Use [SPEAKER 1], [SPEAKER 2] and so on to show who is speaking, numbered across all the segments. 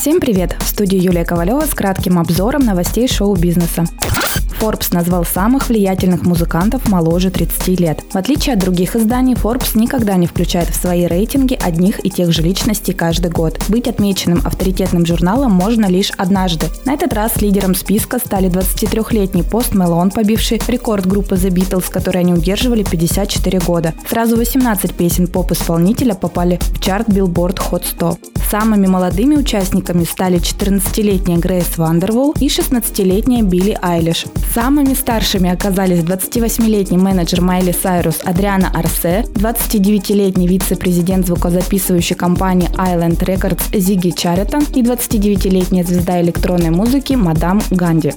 [SPEAKER 1] Всем привет! В студии Юлия Ковалева с кратким обзором новостей шоу-бизнеса. Forbes назвал самых влиятельных музыкантов моложе 30 лет. В отличие от других изданий, Forbes никогда не включает в свои рейтинги одних и тех же личностей каждый год. Быть отмеченным авторитетным журналом можно лишь однажды. На этот раз лидером списка стали 23-летний пост Мелон, побивший рекорд группы The Beatles, который они удерживали 54 года. Сразу 18 песен поп-исполнителя попали в чарт Billboard Hot 100. Самыми молодыми участниками стали 14-летняя Грейс Вандервол и 16-летняя Билли Айлиш. Самыми старшими оказались 28-летний менеджер Майли Сайрус Адриана Арсе, 29-летний вице-президент звукозаписывающей компании Island Records Зиги Чаритон и 29-летняя звезда электронной музыки Мадам Ганди.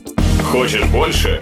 [SPEAKER 2] Хочешь больше?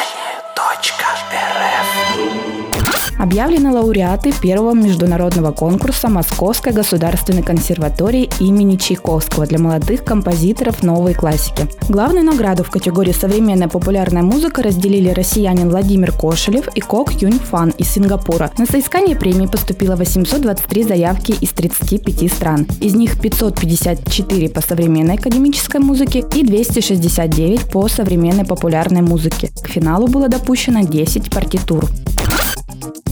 [SPEAKER 1] Объявлены лауреаты первого международного конкурса Московской государственной консерватории имени Чайковского для молодых композиторов новой классики. Главную награду в категории «Современная популярная музыка» разделили россиянин Владимир Кошелев и Кок Юнь Фан из Сингапура. На соискание премии поступило 823 заявки из 35 стран. Из них 554 по современной академической музыке и 269 по современной популярной музыке. К финалу было допущено 10 партитур.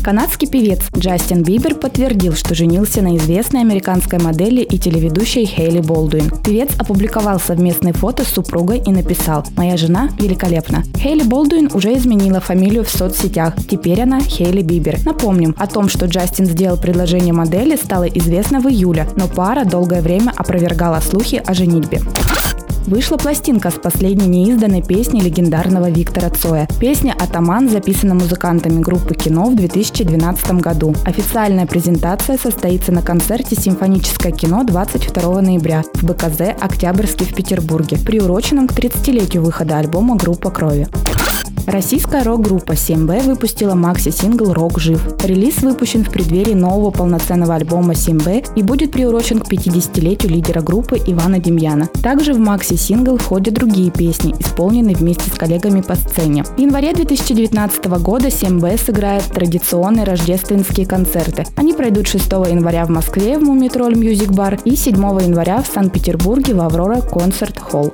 [SPEAKER 1] Канадский певец Джастин Бибер подтвердил, что женился на известной американской модели и телеведущей Хейли Болдуин. Певец опубликовал совместные фото с супругой и написал «Моя жена великолепна». Хейли Болдуин уже изменила фамилию в соцсетях. Теперь она Хейли Бибер. Напомним, о том, что Джастин сделал предложение модели, стало известно в июле, но пара долгое время опровергала слухи о женитьбе. Вышла пластинка с последней неизданной песней легендарного Виктора Цоя. Песня «Атаман» записана музыкантами группы «Кино» в 2012 году. Официальная презентация состоится на концерте «Симфоническое кино» 22 ноября в БКЗ «Октябрьский» в Петербурге, приуроченном к 30-летию выхода альбома «Группа крови». Российская рок-группа 7B выпустила макси-сингл «Рок жив». Релиз выпущен в преддверии нового полноценного альбома 7B и будет приурочен к 50-летию лидера группы Ивана Демьяна. Также в макси-сингл входят другие песни, исполненные вместе с коллегами по сцене. В январе 2019 года 7B сыграет традиционные рождественские концерты. Они пройдут 6 января в Москве в Мумий Тролль Music Bar и 7 января в Санкт-Петербурге в Аврора Concert Hall.